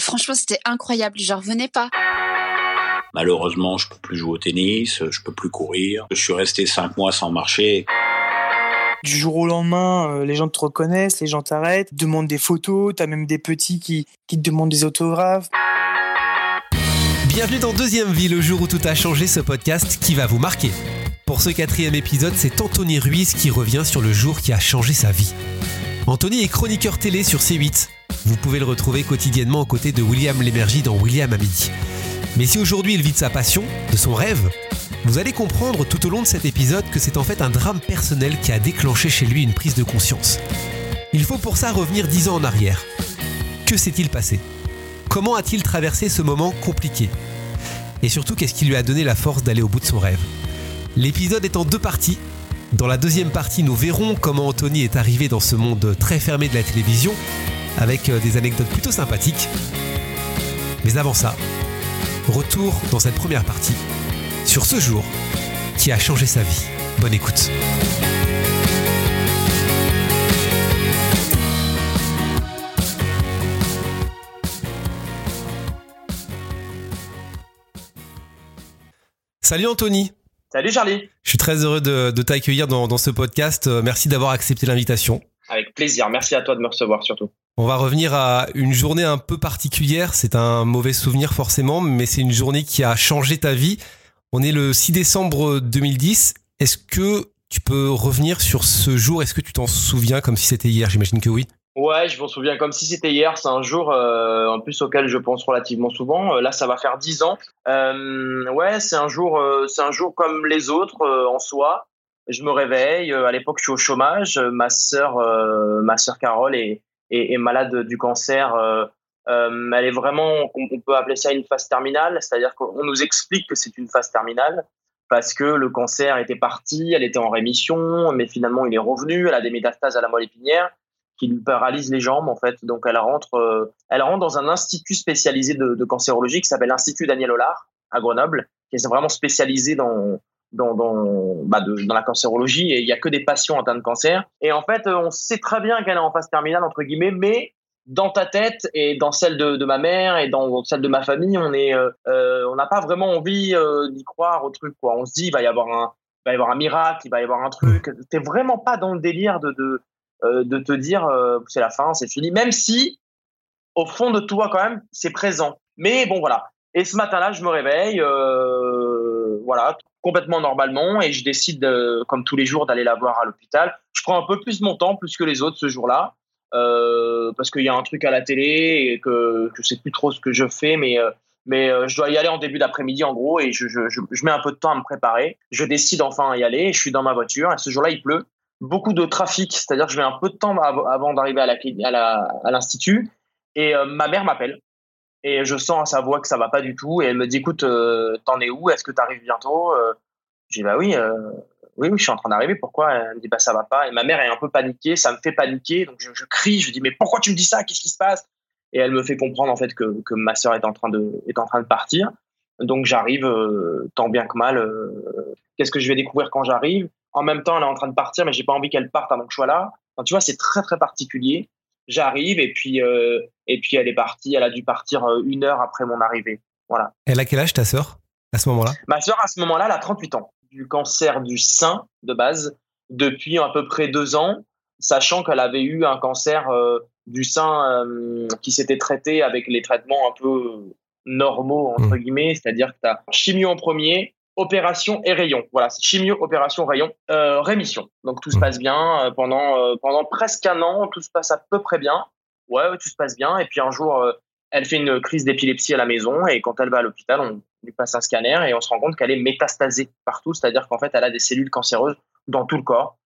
Franchement, c'était incroyable. J'en revenais pas. Malheureusement, je peux plus jouer au tennis, je peux plus courir. Je suis resté cinq mois sans marcher. Du jour au lendemain, euh, les gens te reconnaissent, les gens t'arrêtent, demandent des photos, t'as même des petits qui, qui te demandent des autographes. Bienvenue dans Deuxième Vie, le jour où tout a changé, ce podcast qui va vous marquer. Pour ce quatrième épisode, c'est Anthony Ruiz qui revient sur le jour qui a changé sa vie. Anthony est chroniqueur télé sur C8. Vous pouvez le retrouver quotidiennement aux côtés de William Lémergie dans William à midi. Mais si aujourd'hui il vit de sa passion, de son rêve, vous allez comprendre tout au long de cet épisode que c'est en fait un drame personnel qui a déclenché chez lui une prise de conscience. Il faut pour ça revenir dix ans en arrière. Que s'est-il passé? Comment a-t-il traversé ce moment compliqué? Et surtout, qu'est-ce qui lui a donné la force d'aller au bout de son rêve? L'épisode est en deux parties. Dans la deuxième partie, nous verrons comment Anthony est arrivé dans ce monde très fermé de la télévision, avec euh, des anecdotes plutôt sympathiques. Mais avant ça, Retour dans cette première partie sur ce jour qui a changé sa vie. Bonne écoute. Salut Anthony. Salut Charlie. Je suis très heureux de, t'accueillir dans, dans, ce podcast. Euh, merci d'avoir accepté l'invitation. Avec plaisir. Merci à toi de me recevoir surtout. On va revenir à une journée un peu particulière. C'est un mauvais souvenir forcément, mais c'est une journée qui a changé ta vie. On est le 6 décembre 2010. Est-ce que tu peux revenir sur ce jour? Est-ce que tu t'en souviens comme si c'était hier? J'imagine que oui. Ouais, je m'en souviens comme si c'était hier. C'est un jour euh, en plus auquel je pense relativement souvent. Euh, là, ça va faire 10 ans. Euh, ouais, c'est un jour, c'est un jour comme les autres en soi. Je me réveille. à l'époque, je suis au chômage. Ma sœur, ma sœur Carole est est, malade du cancer. Euh, euh, elle est vraiment, on, peut appeler ça une phase terminale, c'est-à-dire qu'on nous explique que c'est une phase terminale parce que le cancer était parti, elle était en rémission, mais finalement il est revenu, elle a des métastases à la moelle épinière qui lui paralysent les jambes en fait. Donc elle rentre, euh, elle rentre dans un institut spécialisé de, de cancérologie qui s'appelle l'Institut Daniel Hollard à Grenoble, qui est vraiment spécialisé dans dans, bah dans la cancérologie et il y a que des patients atteints de cancer. Et en fait, on sait très bien qu'elle est en phase terminale, entre guillemets, mais dans ta tête et dans celle de, ma mère et dans celle de ma famille, on est, euh, euh n'a pas vraiment envie euh, d'y croire au truc. Quoi. On se dit, il va y avoir un, va y avoir un miracle, il va y avoir un truc. T'es vraiment pas dans le délire de, de, euh, de te dire c'est la fin, c'est fini, même si au fond de toi quand même c'est présent. Mais bon voilà. Et ce matin-là, je me réveille, voilà, complètement normalement et je décide, comme tous les jours, d'aller la voir à l'hôpital. Je prends un peu plus mon temps, plus que les autres ce jour-là, euh, parce qu'il y a un truc à la télé et que je sais plus trop ce que je fais, mais euh, mais euh, je dois y aller en début d'après-midi en gros et je, je, je, mets un peu de temps à me préparer. Je décide enfin à y aller. Je suis dans ma voiture et ce jour-là il pleut, beaucoup de trafic, c'est-à-dire que je mets un peu de temps avant d'arriver à l'institut et ma mère m'appelle et je sens à sa voix que ça va pas du tout. Et elle me dit écoute euh, t'en es où? Est-ce que tu arrives bientôt? Euh, j'ai bah oui euh, oui oui je suis en train d'arriver. Pourquoi? Elle me dit bah ça va pas. Et ma mère est un peu paniquée. Ça me fait paniquer. Donc je, crie. Je dis mais pourquoi tu me dis ça? Qu'est-ce qui se passe? Et elle me fait comprendre en fait que, que ma sœur est en train de est en train de partir. Donc j'arrive tant bien que mal qu'est-ce que je vais découvrir quand j'arrive? En même temps elle est en train de partir mais j'ai pas envie qu'elle parte avant que je sois là. Tu vois c'est très très particulier j'arrive et puis euh, et puis elle est partie. Elle a dû partir euh, une heure après mon arrivée. Voilà. Elle a quel âge ta sœur à ce moment-là? Ma sœur à ce moment-là, elle a 38 ans. Du cancer du sein de base depuis à peu près deux ans, sachant qu'elle avait eu un cancer euh, du sein qui s'était traité avec les traitements un peu normaux entre mmh. guillemets, c'est-à-dire que tu as chimio en premier, opération et rayon. Voilà, c'est chimio, opération, rayon, euh, rémission. Donc tout se mmh. passe bien euh, pendant euh, pendant presque un an, tout se passe à peu près bien. Ouais, tout se passe bien. Et puis un jour, elle fait une crise d'épilepsie à la maison et quand elle va à l'hôpital, on lui passe un scanner et on se rend compte qu'elle est métastasée partout, c'est-à-dire qu'en fait, elle a des cellules cancéreuses dans tout le corps,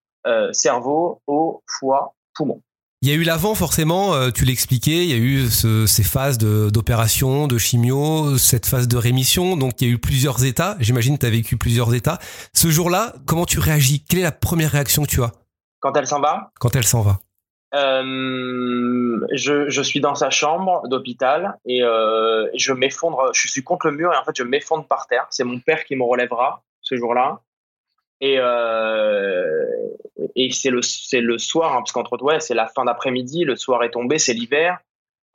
cerveau, eau, foie, poumon. Il y a eu l'avant forcément, euh, tu l'expliquais, il y a eu ces phases d'opération, de, chimio, cette phase de rémission, donc il y a eu plusieurs états, j'imagine que tu as vécu plusieurs états. Ce jour-là, comment tu réagis? Quelle est la première réaction que tu as? Quand elle s'en va? Quand elle s'en va. Euh, je, suis dans sa chambre d'hôpital et euh, je m'effondre, je suis contre le mur et en fait je m'effondre par terre. C'est mon père qui me relèvera ce jour-là. Et, euh, et c'est le, c'est le soir, hein, parce qu'entre toi, c'est la fin d'après-midi, le soir est tombé, c'est l'hiver.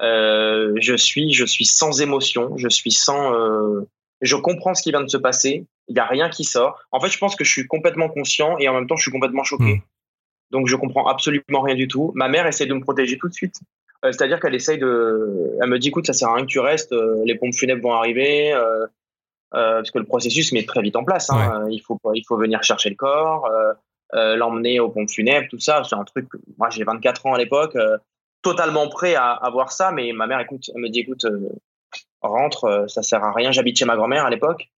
Euh, je suis, je suis sans émotion, je suis sans, euh, je comprends ce qui vient de se passer. Il n'y a rien qui sort. En fait, je pense que je suis complètement conscient et en même temps, je suis complètement choqué. Mm. Donc, je comprends absolument rien du tout. Ma mère essaie de me protéger tout de suite. Euh, C'est-à-dire qu'elle essaye de, elle me dit, écoute, ça sert à rien que tu restes. les pompes funèbres vont arriver. Euh, parce que le processus met très vite en place. Hein. Il faut il faut venir chercher le corps, euh, euh, l'emmener aux pompes funèbres, tout ça. C'est un truc. Moi, j'ai 24 ans à l'époque, totalement prêt à, à voir ça. Mais ma mère, écoute, elle me dit, écoute, rentre, ça sert à rien. J'habite chez ma grand-mère à l'époque.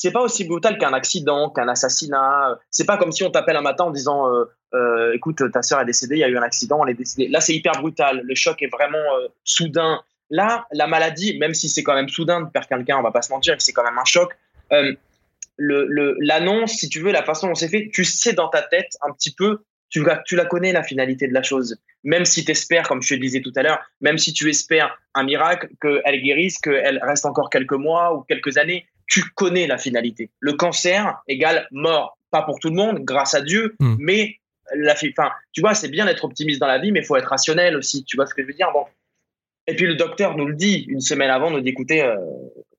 C'est pas aussi brutal qu'un accident, qu'un assassinat. C'est pas comme si on t'appelle un matin en disant, euh, euh, écoute, ta sœur est décédée, il y a eu un accident, elle est décédée. Là, c'est hyper brutal. Le choc est vraiment euh, soudain. Là, la maladie, même si c'est quand même soudain de perdre quelqu'un, on va pas se mentir, c'est quand même un choc. Euh, le- le- L'annonce, si tu veux, la façon dont c'est fait, tu sais dans ta tête un petit peu, tu, la- tu la connais la finalité de la chose. Même si tu espères, comme je te le disais tout à l'heure, même si tu espères un miracle, qu'elle guérisse, qu'elle reste encore quelques mois ou quelques années, tu connais la finalité. Le cancer égale mort. Pas pour tout le monde, grâce à Dieu, Mm. mais la, fi- enfin, tu vois, c'est bien d'être optimiste dans la vie, mais il faut être rationnel aussi. Tu vois ce que je veux dire? Et puis le docteur nous le dit une semaine avant, nous dit écoutez, euh,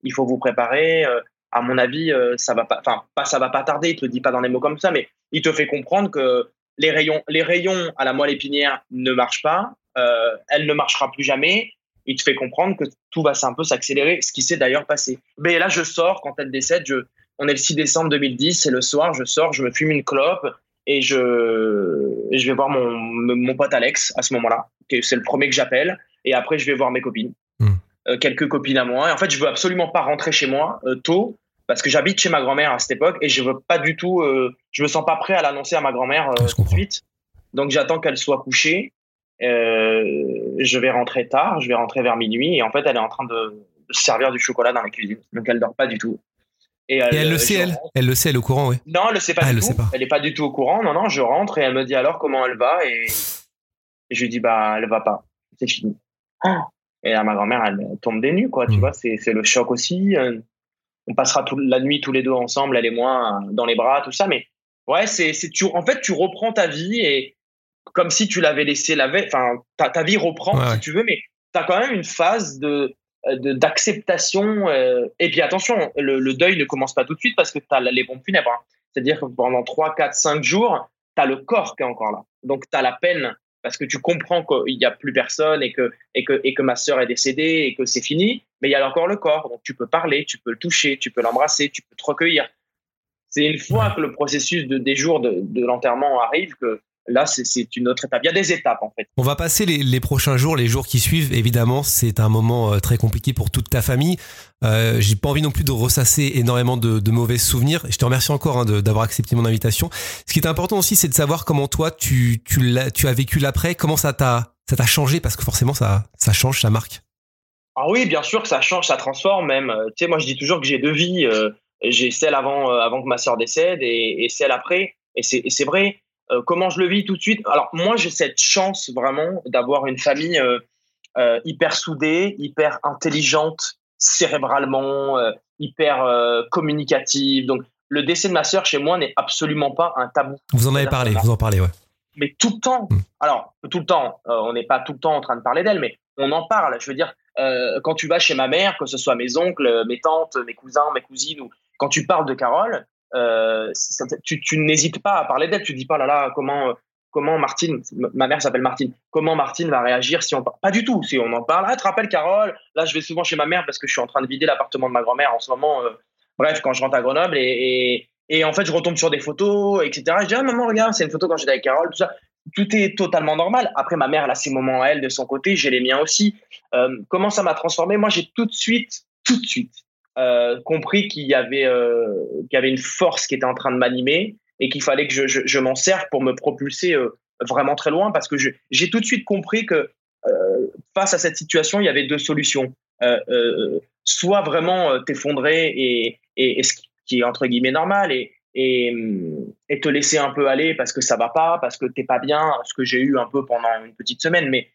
il faut vous préparer. euh, à mon avis, euh, ça va pas, enfin ça va pas tarder. Il te le dit pas dans des mots comme ça, mais il te fait comprendre que les rayons, les rayons à la moelle épinière ne marchent pas. elle ne marchera plus jamais. Il te fait comprendre que tout va un peu s'accélérer, ce qui s'est d'ailleurs passé. Mais là, je sors quand elle décède. Je, on est le 6 décembre 2010, c'est le soir. Je sors, je me fume une clope et je, je vais voir mon, mon pote Alex à ce moment-là. C'est le premier que j'appelle. Et après, je vais voir mes copines, Hmm. Euh, quelques copines à moi. Et en fait, je veux absolument pas rentrer chez moi euh, tôt parce que j'habite chez ma grand-mère à cette époque et je veux pas du tout. euh, je me sens pas prêt à l'annoncer à ma grand-mère euh, tout de suite. Donc, j'attends qu'elle soit couchée. Euh, je vais rentrer tard. Je vais rentrer vers minuit et en fait, elle est en train de, de se servir du chocolat dans la cuisine. Donc, elle dort pas du tout. Et elle le euh, sait, je elle? rentre. Elle le sait, elle est au courant, oui. Non, elle le sait pas Ah, elle du le tout. sait pas. Elle est pas du tout au courant. Non, non, je rentre et elle me dit alors comment elle va et, et je lui dis bah elle va pas. C'est fini. Et là, ma grand-mère, elle tombe des nues, quoi. Tu Mm. vois, c'est le choc aussi. Euh, On passera toute la nuit tous les deux ensemble, elle et moi, euh, dans les bras, tout ça. Mais ouais, c'est tu. En fait, tu reprends ta vie et comme si tu l'avais laissé la veille. Enfin, ta, ta vie reprend Ouais, si tu veux, mais tu as quand même une phase euh, de- d'acceptation euh, et puis attention le, le deuil ne commence pas tout de suite parce que tu as les pompes funèbres hein. c'est-à-dire que pendant 3, 4, 5 jours tu as le corps qui est encore là donc tu as la peine parce que tu comprends qu'il n'y a plus personne et que, et, que, et que ma sœur est décédée et que c'est fini mais il y a encore le corps. Donc tu peux parler tu peux le toucher tu peux l'embrasser tu peux te recueillir. C'est une fois que le processus de, des jours de, de l'enterrement arrive que là c'est- une autre étape il y a des étapes en fait On va passer les, les prochains jours, les jours qui suivent. Évidemment, c'est un moment euh, très compliqué pour toute ta famille. Euh, J'ai pas envie non plus de ressasser énormément de, de mauvais souvenirs. Je te remercie encore hein, d'avoir accepté mon invitation. Ce qui est important aussi, c'est de savoir comment toi tu tu, l'as- tu as vécu l'après, comment ça t'a changé? Parce que forcément ça ça change, ça marque. Ah oui, bien sûr que ça change, ça transforme même. Euh, Tu sais, moi je dis toujours que j'ai deux vies. Euh, j'ai celle avant, avant que ma sœur décède et, et celle après. Et c'est vrai. Euh, comment je le vis tout de suite? Alors moi j'ai cette chance vraiment d'avoir une famille euh, euh, hyper soudée, hyper intelligente cérébralement, hyper communicative. Donc le décès de ma sœur chez moi n'est absolument pas un tabou Vous en avez parlé, vous en parlez, ouais. mais tout le temps. Mm. Alors, tout le temps, on n'est pas tout le temps en train de parler d'elle, mais on en parle. Je veux dire, quand tu vas chez ma mère, que ce soit mes oncles, mes tantes, mes cousins, mes cousines, ou quand tu parles de Carole, euh, tu, tu n'hésites pas à parler d'elle. Tu dis pas, là là, comment, euh, comment Martine, ma mère s'appelle Martine, comment Martine va réagir si on parle Pas du tout. Si on en parle, ah, te rappelles Carole? Là, je vais souvent chez ma mère parce que je suis en train de vider l'appartement de ma grand-mère en ce moment. euh, bref, quand je rentre à Grenoble et, et, en fait, je retombe sur des photos, etc. Je dis, ah, maman, regarde, c'est une photo quand j'étais avec Carole, tout ça tout est totalement normal. Après, ma mère, a ses moments à elle de son côté, j'ai les miens aussi. Comment ça m'a transformé Moi, j'ai tout de suite, tout de suite compris qu'il y avait, euh, qu'il y avait une force qui était en train de m'animer et qu'il fallait que je, je, m'en serve pour me propulser euh, vraiment très loin parce que j'ai tout de suite compris que euh, face à cette situation, il y avait deux solutions. Euh, euh, soit vraiment euh, t'effondrer et, et, ce qui est entre guillemets normal et, et, et te laisser un peu aller parce que ça va pas, parce que t'es pas bien, ce que j'ai eu un peu pendant une petite semaine. Mais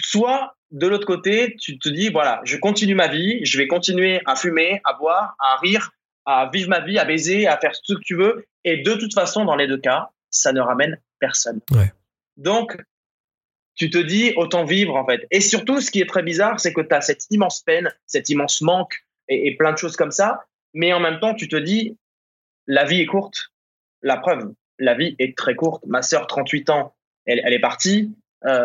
soit de l'autre côté, tu te dis voilà, je continue ma vie, je vais continuer à fumer, à boire, à rire, à vivre ma vie, à baiser, à faire ce que tu veux. Et de toute façon, dans les deux cas, ça ne ramène personne. Ouais. Donc, tu te dis autant vivre en fait. Et surtout, ce qui est très bizarre, c'est que tu as cette immense peine, cet immense manque et, plein de choses comme ça. Mais en même temps, tu te dis, la vie est courte. La preuve, la vie est très courte. Ma sœur, 38 ans, elle, elle est partie. Euh,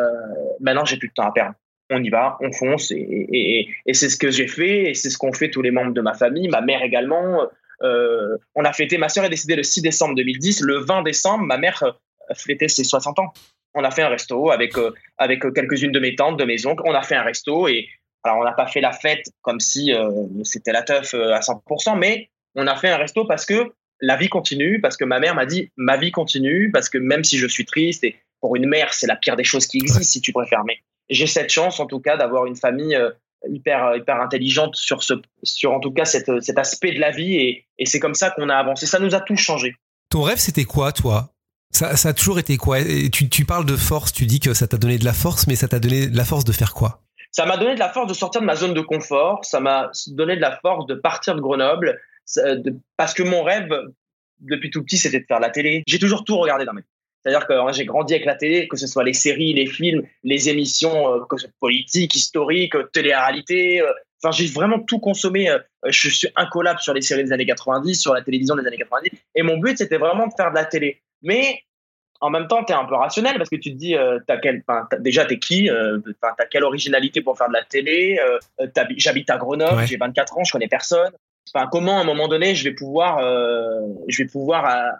maintenant, j'ai plus de temps à perdre. On y va, on fonce. Et, et, et c'est ce que j'ai fait. Et c'est ce qu'ont fait tous les membres de ma famille, ma mère également. Euh, on a fêté, ma sœur est décédée le 6 décembre 2010. Le 20 décembre, ma mère euh, fêtait ses 60 ans. On a fait un resto avec, euh, avec quelques-unes de mes tantes, de mes oncles. On a fait un resto et alors on n'a pas fait la fête comme si c'était la teuf à 100%, mais on a fait un resto parce que la vie continue, parce que ma mère m'a dit ma vie continue, parce que même si je suis triste, et pour une mère, c'est la pire des choses qui existent, si tu préfères, mais j'ai cette chance en tout cas d'avoir une famille hyper, hyper intelligente sur, ce, sur en tout cas cet, cet aspect de la vie et, et c'est comme ça qu'on a avancé. Ça nous a tout changé. Ton rêve, c'était quoi, toi? Ça, ça, a toujours été quoi? Tu, tu, parles de force, tu dis que ça t'a donné de la force, mais ça t'a donné de la force de faire quoi? Ça m'a donné de la force de sortir de ma zone de confort, ça m'a donné de la force de partir de Grenoble, parce que mon rêve, depuis tout petit, c'était de faire la télé. J'ai toujours tout regardé vie. C'est-à-dire que j'ai grandi avec la télé, que ce soit les séries, les films, les émissions euh, politiques, historiques, euh, télé-réalité. Euh, enfin, j'ai vraiment tout consommé. je suis incollable sur les séries des années 90, sur la télévision des années 90. Et mon but, c'était vraiment de faire de la télé. Mais en même temps, tu es un peu rationnel parce que tu te dis, euh, as quel, déjà, tu es qui euh, Tu as quelle originalité pour faire de la télé J'habite à Grenoble, j'ai 24 ans, je connais personne. Enfin, comment à un moment donné je vais pouvoir, je vais pouvoir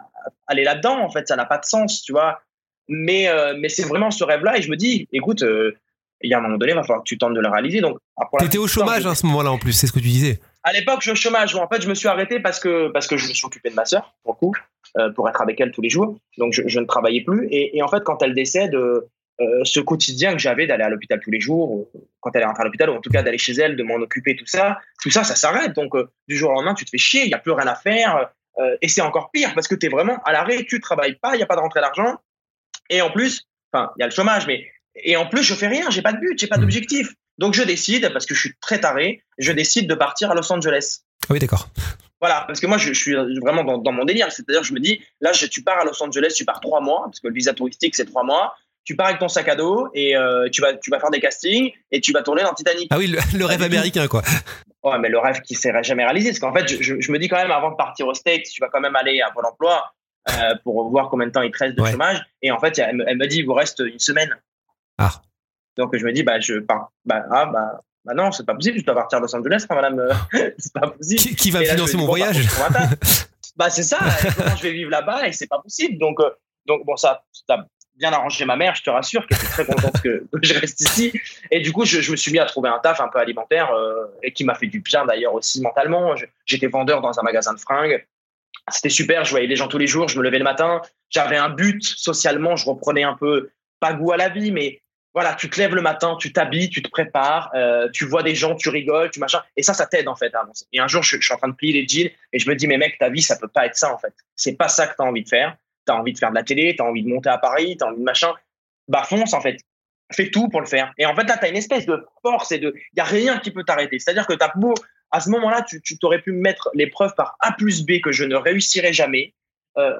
aller là-dedans En fait, ça n'a pas de sens, tu vois. Mais, mais c'est vraiment ce rêve-là et je me dis, écoute, il y a un moment donné, il va falloir que tu tentes de le réaliser. Donc, étais au chômage à ce moment-là en plus, c'est ce que tu disais. À l'époque, je suis au chômage. En fait, je me suis arrêté parce que parce que je me suis occupé de ma sœur, pour le coup, euh, pour être avec elle tous les jours. Donc, je, je ne travaillais plus. Et, et, en fait, quand elle décède, euh, ce quotidien que j'avais d'aller à l'hôpital tous les jours, quand elle est rentrée à l'hôpital, ou en tout cas d'aller chez elle, de m'en occuper, tout ça, tout ça, ça s'arrête. Donc, euh, du jour au lendemain, tu te fais chier, il n'y a plus rien à faire. Euh, et c'est encore pire parce que tu es vraiment à l'arrêt, tu travailles pas, il n'y a pas de rentrée d'argent. Et en plus, enfin, il y a le chômage, mais et en plus, je fais rien, j'ai pas de but, j'ai pas d'objectif. Donc je décide, parce que je suis très taré, je décide de partir à Los Angeles. Oui, d'accord. Voilà, parce que moi, je, suis vraiment dans, mon délire. C'est-à-dire, je me dis, là, tu pars à Los Angeles, tu pars trois mois, parce que le visa touristique, c'est trois mois. Tu pars avec ton sac à dos et euh, tu, vas, tu vas faire des castings et tu vas tourner dans Titanic. Ah oui, le, rêve américain, quoi. Ouais, mais le rêve qui s'est jamais réalisé. Parce qu'en fait, je, me dis quand même, avant de partir au States, tu vas quand même aller à Pôle emploi euh, pour voir combien de temps il te reste de chômage. Et en fait, elle, elle me dit, il vous reste une semaine. Ah. Donc je me dis, bah, je pars. Bah, ah, bah, bah non, c'est pas possible, je dois partir à Los Angeles, madame. Euh, c'est pas possible. Qui, va financer mon voyage Bah, c'est ça, comment je vais vivre là-bas et c'est pas possible. Donc, euh, donc bon, ça, ça bien arrangé ma mère, je te rassure, qu'elle était très contente que, je reste ici. Et du coup, je, me suis mis à trouver un taf un peu alimentaire euh, et qui m'a fait du bien d'ailleurs aussi mentalement. J'étais vendeur dans un magasin de fringues. C'était super, je voyais les gens tous les jours, je me levais le matin, j'avais un but socialement, je reprenais un peu, pas goût à la vie, mais voilà, tu te lèves le matin, tu t'habilles, tu te prépares, euh, tu vois des gens, tu rigoles, tu machin. Et ça, ça t'aide en fait à avancer. Et un jour, je, suis en train de plier les jeans et je me dis, mais mec, ta vie, ça peut pas être ça en fait. C'est pas ça que tu as envie de faire. Tu as envie de faire de la télé, tu as envie de monter à Paris, tu as envie de machin. Bah fonce en fait. Fais tout pour le faire. Et en fait, là, tu as une espèce de force et de. Il y a rien qui peut t'arrêter. C'est-à-dire que tu as beau. À ce moment-là, tu, t'aurais pu mettre l'épreuve par A plus B que je ne réussirais jamais euh,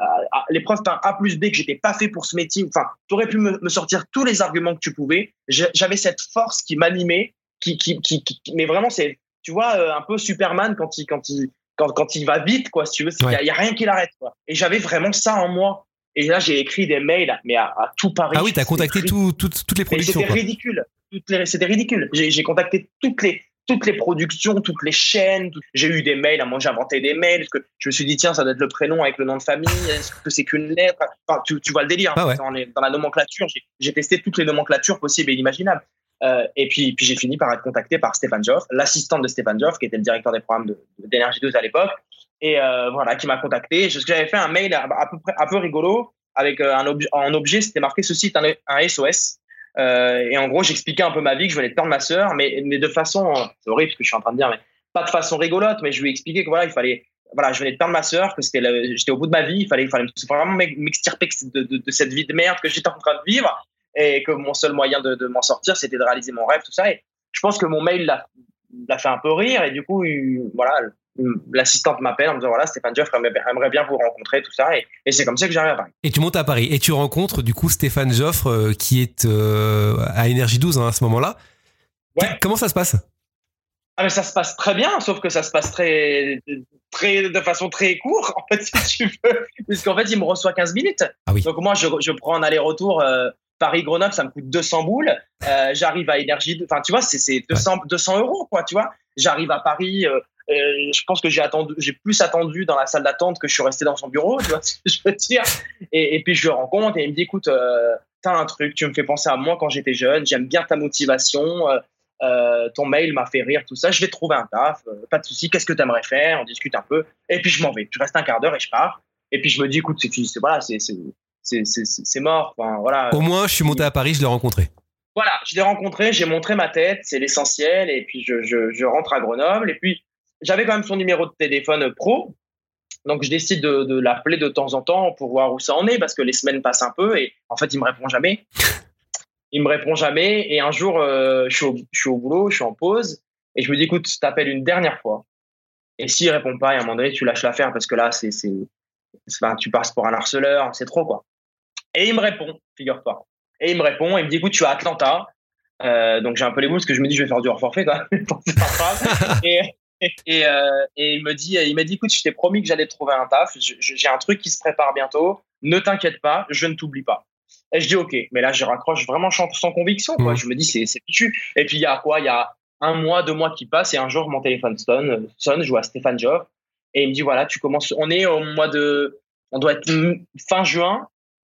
l'épreuve par A plus B que j'étais pas fait pour ce métier. Enfin, tu aurais pu me, sortir tous les arguments que tu pouvais. J'avais cette force qui m'animait, qui, qui, qui, mais vraiment, c'est, tu vois, euh, un peu Superman quand il, quand il, quand, quand il va vite, quoi, si tu veux. Il n'y a, rien qui l'arrête, quoi. Et j'avais vraiment ça en moi. Et là, j'ai écrit des mails, mais à, tout Paris. Ah oui, tu as contacté tout, toutes les productions. C'était ridicule. C'était ridicule. J'ai contacté toutes les, toutes les productions, toutes les chaînes. J'ai eu des mails, à moi j'ai inventé des mails, parce que je me suis dit, tiens, ça doit être le prénom avec le nom de famille, est-ce que c'est qu'une lettre? Enfin, tu, tu, vois le délire. Ah dans, dans, la nomenclature, j'ai testé toutes les nomenclatures possibles et inimaginables. Euh, et puis, puis j'ai fini par être contacté par Stéphane Joff, l'assistante de Stéphane Joff, qui était le directeur des programmes d'énergie 2 à l'époque, et euh, voilà, qui m'a contacté. J'avais fait un mail à, peu un peu rigolo avec euh, un, objet, en objet, c'était marqué ceci est un, SOS. Et en gros, j'expliquais un peu ma vie, que je venais de perdre ma sœur, mais, de façon, c'est horrible ce que je suis en train de dire, mais pas de façon rigolote, mais je lui ai expliqué que voilà, il fallait, voilà, je venais de perdre ma sœur, que j'étais au bout de ma vie, il fallait, il fallait vraiment m'extirper de, de, de, cette vie de merde que j'étais en train de vivre, et que mon seul moyen de, de m'en sortir, c'était de réaliser mon rêve, tout ça. Et je pense que mon mail l'a, fait un peu rire, et du coup, voilà, l'assistante m'appelle en me disant voilà Stéphane Joffre aimerait bien vous rencontrer tout ça et, c'est comme ça que j'arrive à Paris. Et tu montes à Paris et tu rencontres du coup Stéphane Joffre euh, qui est euh, à Énergie 12 hein, à ce moment-là. Comment ça se passe? Ah mais ça se passe très bien, sauf que ça se passe très, très de façon très courte, en fait, si tu veux, puisqu'en fait, il me reçoit 15 minutes. Ah oui. Donc moi, je, je prends un aller-retour euh, Paris-Grenoble, ça me coûte 200 boules. Euh, J'arrive à Énergie, enfin, tu vois, c'est 200, 200 euros, quoi, tu vois. J'arrive à Paris, euh, euh, je pense que j'ai attendu, j'ai plus attendu dans la salle d'attente que je suis resté dans son bureau, tu vois ce que je veux dire. Et, et, puis je le rencontre et il me dit, écoute, t'as un truc, tu me fais penser à moi quand j'étais jeune, j'aime bien ta motivation. Ton mail m'a fait rire, tout ça. Je vais trouver un taf, pas de souci. Qu'est-ce que tu aimerais faire On discute un peu. Et puis je m'en vais. Je reste un quart d'heure et je pars. Et puis je me dis, écoute, c'est voilà, c'est c'est mort. Enfin, voilà. Au moins, je suis monté à Paris, je l'ai rencontré. Voilà, je l'ai rencontré, j'ai montré ma tête, c'est l'essentiel. Et puis je, je, je, rentre à Grenoble. Et puis j'avais quand même son numéro de téléphone pro. Donc je décide de, de l'appeler de temps en temps pour voir où ça en est parce que les semaines passent un peu et en fait il me répond jamais. il me répond jamais. Et un jour, euh, je, suis au, je, suis au, boulot, je suis en pause, et je me dis, écoute, je t'appelle une dernière fois. Et s'il répond pas, et à un moment donné, tu lâches l'affaire parce que là, c'est, c'est, tu passes pour un harceleur, c'est trop quoi. Et il me répond, figure-toi. Et il me répond, il me dit, écoute, tu es à Atlanta. Euh, donc j'ai un peu les boules parce que je me dis, je vais faire du hors forfait quoi. et, et, euh, et, il me dit, il m'a dit, écoute, je t'ai promis que j'allais trouver un taf. J'ai un truc qui se prépare bientôt. Ne t'inquiète pas, je ne t'oublie pas. Et je dis OK, mais là je raccroche vraiment sans, conviction. Quoi. Mmh. Je me dis c'est c'est fichu. Et puis il y a quoi? Il y a un mois, deux mois qui passent et un jour mon téléphone sonne, sonne je vois Stéphane Joff et il me dit voilà tu commences. On est au mois de, on doit être fin juin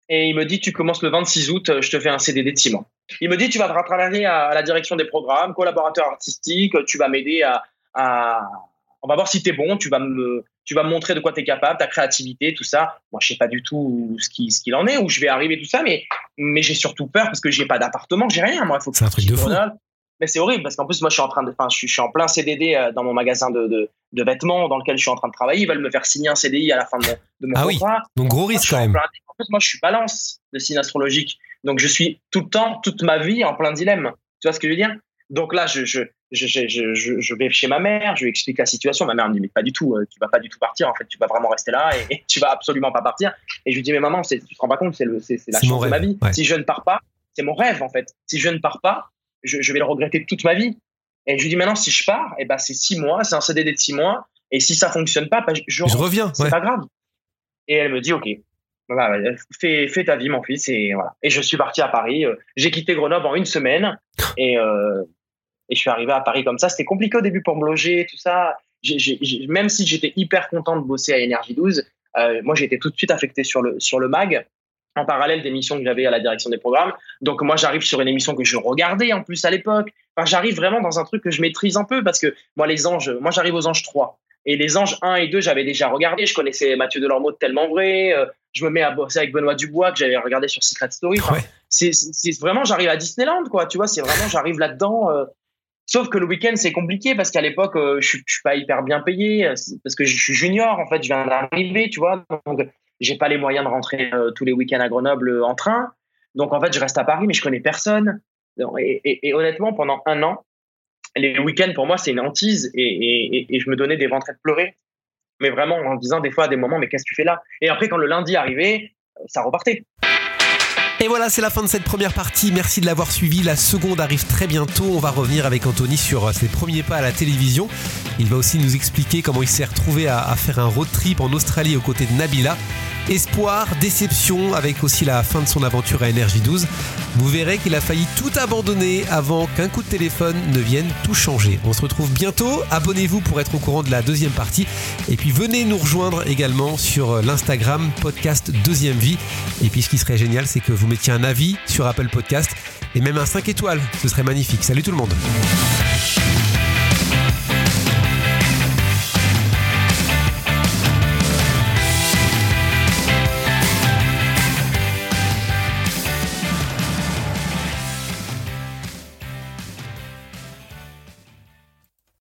et il me dit tu commences le 26 août, je te fais un CDD de six mois. Il me dit tu vas travailler à, la direction des programmes, collaborateur artistique, tu vas m'aider à, à, on va voir si tu es bon, tu vas me tu vas me montrer de quoi tu es capable, ta créativité, tout ça. Moi, je sais pas du tout ce qu'il ce qu'il en est, où je vais arriver, tout ça, mais, mais j'ai surtout peur parce que j'ai pas d'appartement, j'ai rien. Moi, il faut C'est un truc de fou. Mais c'est horrible parce qu'en plus, moi, je suis en train de, enfin, je, suis en plein CDD euh, dans mon magasin de, de, de, vêtements dans lequel je suis en train de travailler. Ils veulent me faire signer un CDI à la fin de mon, de mon ah contrat. Oui. Donc, gros risque quand même. En plus, moi, je suis balance de signe astrologique. Donc, je suis tout le temps, toute ma vie en plein dilemme. Tu vois ce que je veux dire? Donc là, je, je, je, je, je, vais chez ma mère, je lui explique la situation. Ma mère me dit mais pas du tout, euh, tu vas pas du tout partir. En fait, tu vas vraiment rester là et, tu vas absolument pas partir. Et je lui dis mais maman, tu te rends pas compte, c'est la chance de ma vie. Si je ne pars pas, c'est mon rêve en fait. Si je ne pars pas, je, je, vais le regretter toute ma vie. Et je lui dis maintenant si je pars, et eh ben c'est six mois, c'est un CDD de six mois. Et si ça fonctionne pas, ben, je, je reviens. C'est pas grave. Et elle me dit ok, voilà, fais, fais ta vie mon fils et voilà. Et je suis parti à Paris. Euh, j'ai quitté Grenoble en une semaine et euh, et je suis arrivé à Paris comme ça. C'était compliqué au début pour me loger, tout ça. même si j'étais hyper content de bosser à Énergie 12, euh, moi j'ai été tout de suite affecté sur le, sur le mag en parallèle des missions que j'avais à la direction des programmes. Donc moi j'arrive sur une émission que je regardais en plus à l'époque. Enfin, j'arrive vraiment dans un truc que je maîtrise un peu parce que moi les anges, moi j'arrive aux anges 3. Et les anges 1 et 2, j'avais déjà regardé. Je connaissais Mathieu Delormeau de tellement vrai. Euh, je me mets à bosser avec Benoît Dubois que j'avais regardé sur Secret Story. Enfin, c'est vraiment, j'arrive à Disneyland, quoi. Tu vois, c'est vraiment, j'arrive là-dedans. Euh, Sauf que le week-end, c'est compliqué parce qu'à l'époque, euh, je, je suis pas hyper bien payé parce que je suis junior, en fait, je viens d'arriver, tu vois. Donc, j'ai pas les moyens de rentrer euh, tous les week-ends à Grenoble en train. Donc, en fait, je reste à Paris, mais je connais personne. Et, honnêtement, pendant un an, les week-ends, pour moi, c'est une hantise et, et, je me donnais des ventres de pleurer. Mais vraiment, en disant des fois à des moments, mais qu'est-ce que tu fais là? Et après, quand le lundi arrivait, ça repartait. Et voilà, c'est la fin de cette première partie. Merci de l'avoir suivi. La seconde arrive très bientôt. On va revenir avec Anthony sur euh, ses premiers pas à la télévision. Il va aussi nous expliquer comment il s'est retrouvé à, faire un road trip en Australie aux côtés de Nabila. Espoir, déception, avec aussi la fin de son aventure à Énergie 12. Vous verrez qu'il a failli tout abandonner avant qu'un coup de téléphone ne vienne tout changer. On se retrouve bientôt. Abonnez-vous pour être au courant de la deuxième partie. Et puis venez nous rejoindre également sur l'Instagram podcast Deuxième Vie. Et puis ce qui serait génial, c'est que vous mettiez un avis sur Apple Podcast et même un 5 étoiles. Ce serait magnifique. Salut tout le monde.